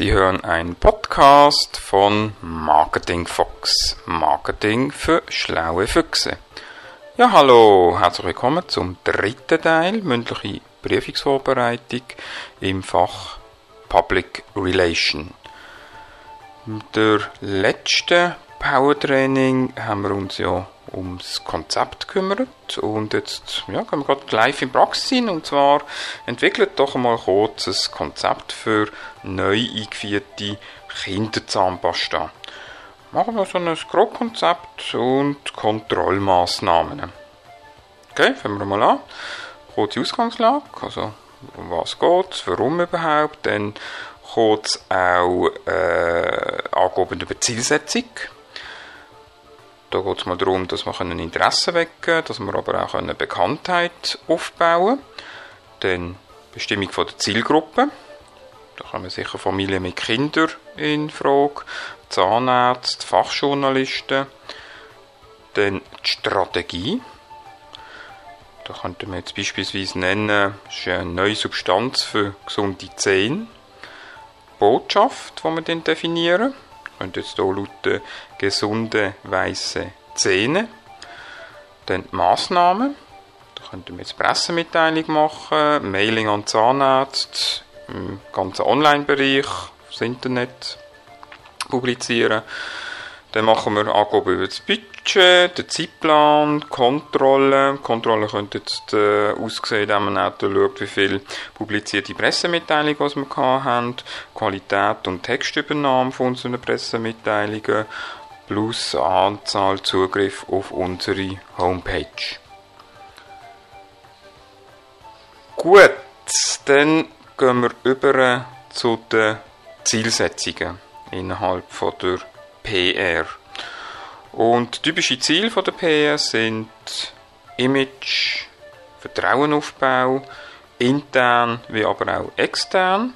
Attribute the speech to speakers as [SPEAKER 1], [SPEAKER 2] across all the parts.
[SPEAKER 1] Sie hören einen Podcast von Marketing Fox. Marketing für schlaue Füchse. Ja, hallo, herzlich willkommen zum dritten Teil, mündliche Prüfungsvorbereitung im Fach Public Relation. Der letzte Power-Training haben wir uns ja ums Konzept gekümmert und jetzt ja, gehen wir gerade live in Praxis hin und zwar entwickelt doch einmal kurz ein Konzept für neu eingeführte Kinderzahnpasta. Machen wir so ein Grobkonzept und Kontrollmaßnahmen. Okay, fangen wir mal an. Kurze Ausgangslage, also um was geht warum überhaupt, dann kurz auch äh, Angaben über da geht es mal darum, dass wir Interessen wecken können, dass wir aber auch eine Bekanntheit aufbauen können. Dann Bestimmung von der Zielgruppe. Da kommen sicher Familien mit Kindern in Frage, Zahnärzte, Fachjournalisten. Dann die Strategie. Da könnten wir jetzt beispielsweise nennen, das ist eine neue Substanz für gesunde Zähne. Botschaft, die wir dann definieren könnte jetzt hier lauten gesunde weiße Zähne. Dann die Massnahmen. Da könnten wir jetzt Pressemitteilung machen, Mailing an Zahnärzte, im ganzen Online-Bereich, das Internet publizieren. Dann machen wir Angaben über das Budget, den Zeitplan, Kontrolle. Kontrolle könnte jetzt äh, aussehen, indem man auch schaut, wie viel publizierte Pressemitteilungen was wir haben, Qualität und Textübernahme von unseren Pressemitteilungen, plus Anzahl Zugriff auf unsere Homepage. Gut, dann gehen wir über zu den Zielsetzungen innerhalb von der PR. Und typische Ziele der PR sind Image, Vertrauenaufbau, intern wie aber auch extern.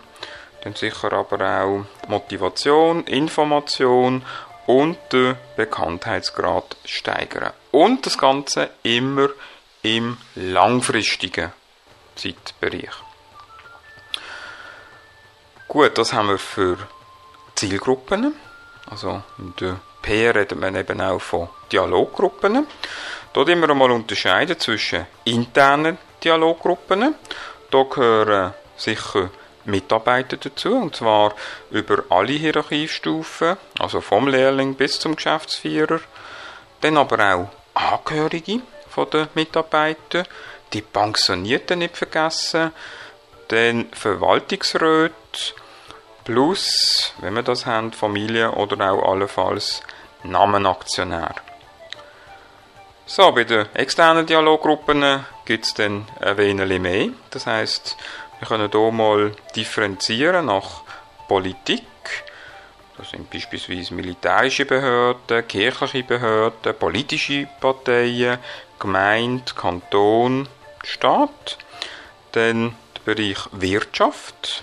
[SPEAKER 1] Dann sicher aber auch Motivation, Information und den Bekanntheitsgrad steigern. Und das Ganze immer im langfristigen Zeitbereich. Gut, das haben wir für Zielgruppen. Also in der P redet man eben auch von Dialoggruppen. Dort immer einmal unterscheiden zwischen internen Dialoggruppen. Da gehören sicher Mitarbeiter dazu, und zwar über alle Hierarchiestufen, also vom Lehrling bis zum Geschäftsführer. Dann aber auch Angehörige von den Mitarbeitern, die Pensionierten nicht vergessen, dann Verwaltungsräte, plus, wenn wir das haben, Familie oder auch allenfalls Namenaktionär. So, bei den externen Dialoggruppen gibt es dann ein wenig mehr. Das heißt, wir können hier mal differenzieren nach Politik. Das sind beispielsweise militärische Behörden, kirchliche Behörden, politische Parteien, Gemeinde, Kanton, Staat. Dann der Bereich Wirtschaft.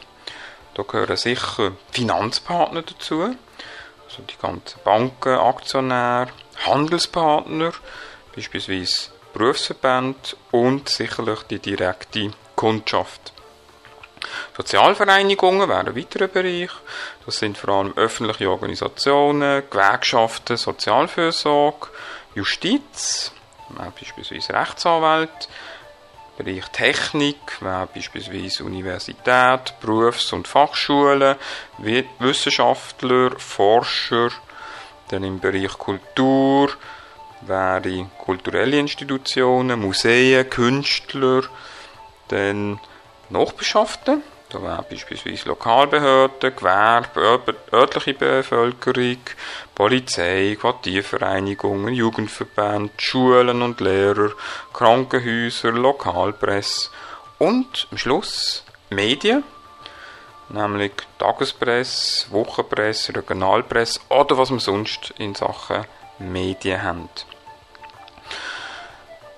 [SPEAKER 1] Da gehören sicher Finanzpartner dazu, also die ganzen Banken, Aktionäre, Handelspartner, beispielsweise Berufsverbände und sicherlich die direkte Kundschaft. Sozialvereinigungen wären ein weiterer Bereich. Das sind vor allem öffentliche Organisationen, Gewerkschaften, Sozialfürsorge, Justiz, beispielsweise Rechtsanwälte, Bereich Technik, wäre beispielsweise Universität, Berufs- und Fachschulen, Wissenschaftler, Forscher, dann im Bereich Kultur, wäre kulturelle Institutionen, Museen, Künstler, dann Nachbarschaften, da wären beispielsweise Lokalbehörden, Gewerbe, örtliche Bevölkerung, Polizei, Quartiervereinigungen, Jugendverbände, Schulen und Lehrer, Krankenhäuser, Lokalpresse und am Schluss Medien, nämlich Tagespresse, Wochenpresse, Regionalpresse oder was wir sonst in Sachen Medien haben.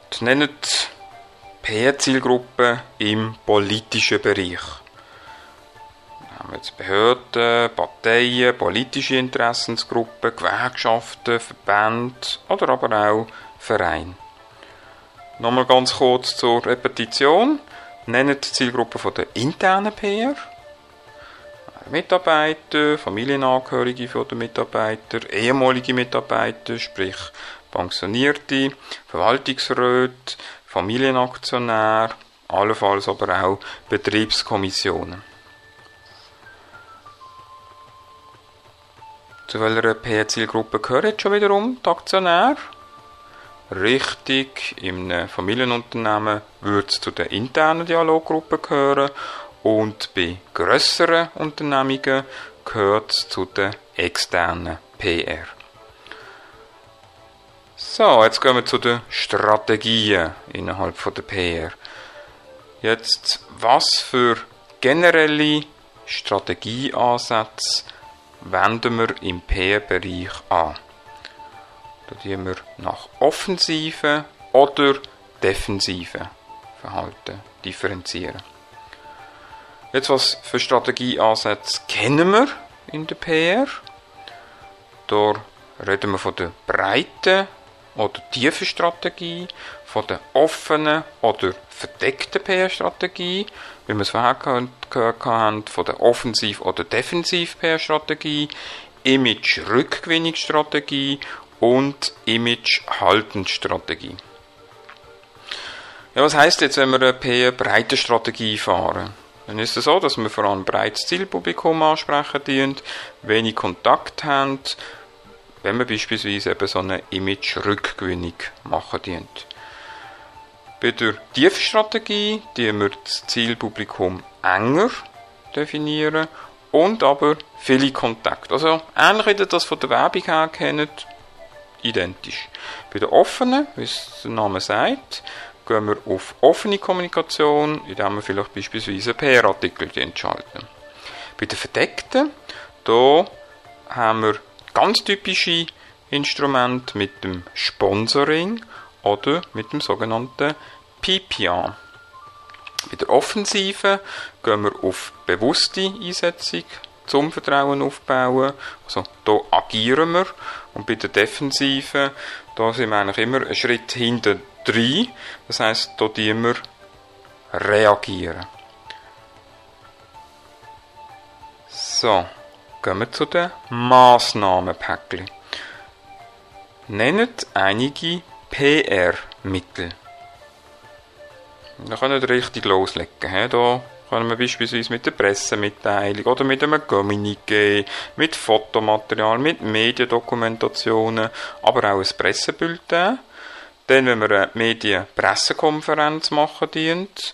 [SPEAKER 1] Das nennen PR-Zielgruppen im politischen Bereich. Wir haben jetzt Behörden, Parteien, politische Interessensgruppen, Gewerkschaften, Verbände oder aber auch Vereine. Nochmal ganz kurz zur Repetition. Nennen die Zielgruppe von der internen PR. Mitarbeiter, Familienangehörige den Mitarbeiter, ehemalige Mitarbeiter, sprich Pensionierte, Verwaltungsräte, Familienaktionär, allenfalls aber auch Betriebskommissionen. Zu welcher PR-Zielgruppe gehören schon wiederum die Aktionäre? Richtig, im Familienunternehmen würde es zu der internen Dialoggruppe gehören und bei grösseren Unternehmungen gehört es zu der externen PR. So, jetzt gehen wir zu den Strategien innerhalb von der PR. Jetzt, was für generelle Strategieansätze wenden wir im PR-Bereich an? Da tun wir nach offensiven oder defensiven Verhalten differenzieren. Jetzt, was für Strategieansätze kennen wir in der PR? Da reden wir von der breiten oder tiefen Strategie, von der offenen oder verdeckten PR-Strategie, wie wir es vorher gehört haben, von der Offensiv- oder Defensiv-PR-Strategie, Image-Rückgewinnungsstrategie und Image-Haltensstrategie. Ja, was heißt jetzt, wenn wir eine PR-breite Strategie fahren? Dann ist es so, dass wir vor allem ein breites Zielpublikum ansprechen dient, wenig Kontakt haben, wenn wir beispielsweise eben so eine Image-Rückgewinnung machen dient. Bei der Tiefstrategie die wir das Zielpublikum enger definieren und aber viele Kontakte. Also ähnlich wie ihr das von der Werbung her kennt, identisch. Bei der offenen, wie es der Name sagt, gehen wir auf offene Kommunikation, indem wir vielleicht beispielsweise PR-Artikel entschalten. Bei den verdeckten, da haben wir ganz typische Instrumente mit dem Sponsoring oder mit dem sogenannten PPA. Bei der Offensive gehen wir auf bewusste Einsetzung zum Vertrauen aufbauen. Also da agieren wir. Und bei der Defensive, da sind wir eigentlich immer einen Schritt hinter drin. Das heisst, da tun wir reagieren. So, gehen wir zu den Massnahmenpäckchen. Nennt einige PR-Mittel. Da können wir richtig loslegen. Da können wir beispielsweise mit der Pressemitteilung oder mit einem Communiqué, mit Fotomaterial, mit Mediendokumentationen, aber auch ein Pressebulletin. Dann, wenn wir eine Medienpressekonferenz machen dient,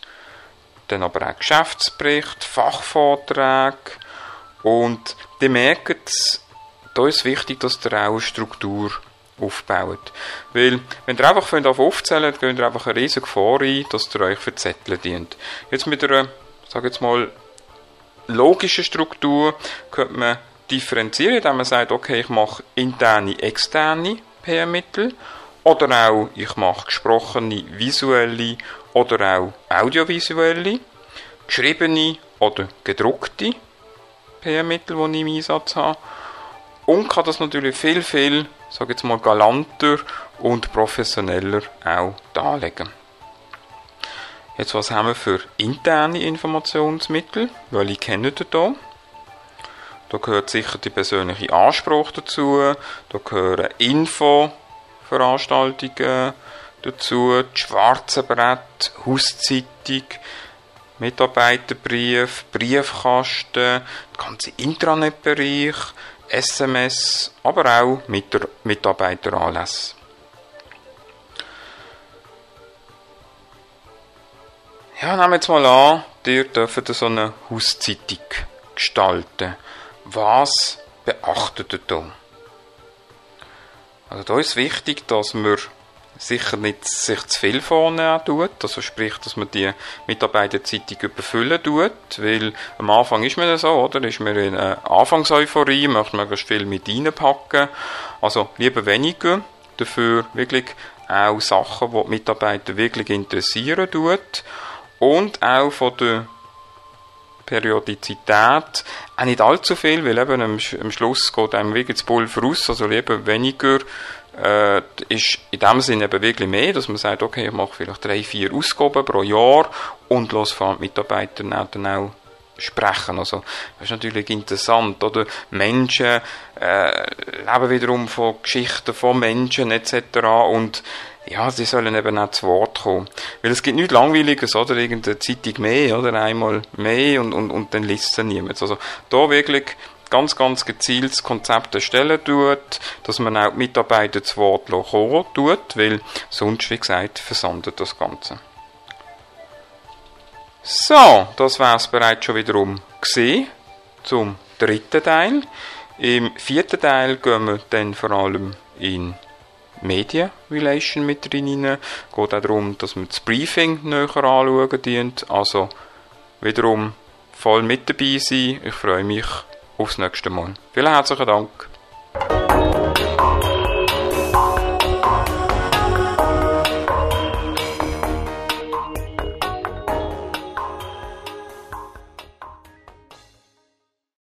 [SPEAKER 1] dann aber auch Geschäftsbericht, Fachvorträge und die merken, da ist wichtig, dass ihr auch eine Struktur aufbaut. Weil, wenn ihr einfach aufzählen könnt, geht ihr einfach eine riesige Gefahr ein, dass ihr euch verzetteln dient. Jetzt mit einer sage jetzt mal, logische Struktur könnte man differenzieren, indem man sagt, okay, ich mache interne, externe PR-Mittel oder auch ich mache gesprochene, visuelle oder auch audiovisuelle, geschriebene oder gedruckte PR-Mittel, die ich im Einsatz habe. Und kann das natürlich viel, viel, sage jetzt mal, galanter und professioneller auch darlegen. Jetzt, was haben wir für interne Informationsmittel? Welche kennen ihr da? Da gehört sicher die persönliche Anspruch dazu, da gehören Infoveranstaltungen dazu, die schwarze Brett, Hauszeitung, Mitarbeiterbrief, Briefkasten, der ganze Intranet-Bereich, SMS, aber auch Mitarbeiteranlässe. Ja, nehmen wir jetzt mal an, ihr dürft so eine Hauszeitung gestalten. Was beachtet ihr da? Also da ist wichtig, dass man sicher nicht sich zu viel vorne tut, also sprich, dass man die Mitarbeiterzeitung überfüllen tut, weil am Anfang ist man ja so, oder? Ist man in einer Anfangseuphorie, möchte ganz viel mit reinpacken. Also lieber weniger, dafür wirklich auch Sachen, die die Mitarbeiter wirklich interessieren tut und auch von der Periodizität auch nicht allzu viel, weil eben am, am Schluss geht einem wirklich das Pulver raus, also lieber weniger äh, ist in dem Sinne eben wirklich mehr, dass man sagt, okay, ich mache vielleicht drei, vier Ausgaben pro Jahr und los von Mitarbeitern dann auch sprechen. Also, das ist natürlich interessant, oder? Menschen äh, leben wiederum von Geschichten von Menschen etc. und ja, sie sollen eben auch zu Wort kommen. Weil es gibt nichts Langweiliges, oder? Irgendeine Zeitung mehr, oder? Einmal mehr und, und, und dann liest sie niemand. Also, da wirklich ganz, ganz gezielt das Konzept erstellen tut, dass man auch die Mitarbeiter zu Wort kommen tut, weil sonst, wie gesagt, versandet das Ganze. So, das war es bereits schon wiederum gesehen zum dritten Teil. Im vierten Teil gehen wir dann vor allem in Media Relation mit Es geht auch darum, dass wir das Briefing näher anschauen dient. Also wiederum voll mit dabei sein. Ich freue mich Aufs nächste Mal. Vielen herzlichen Dank.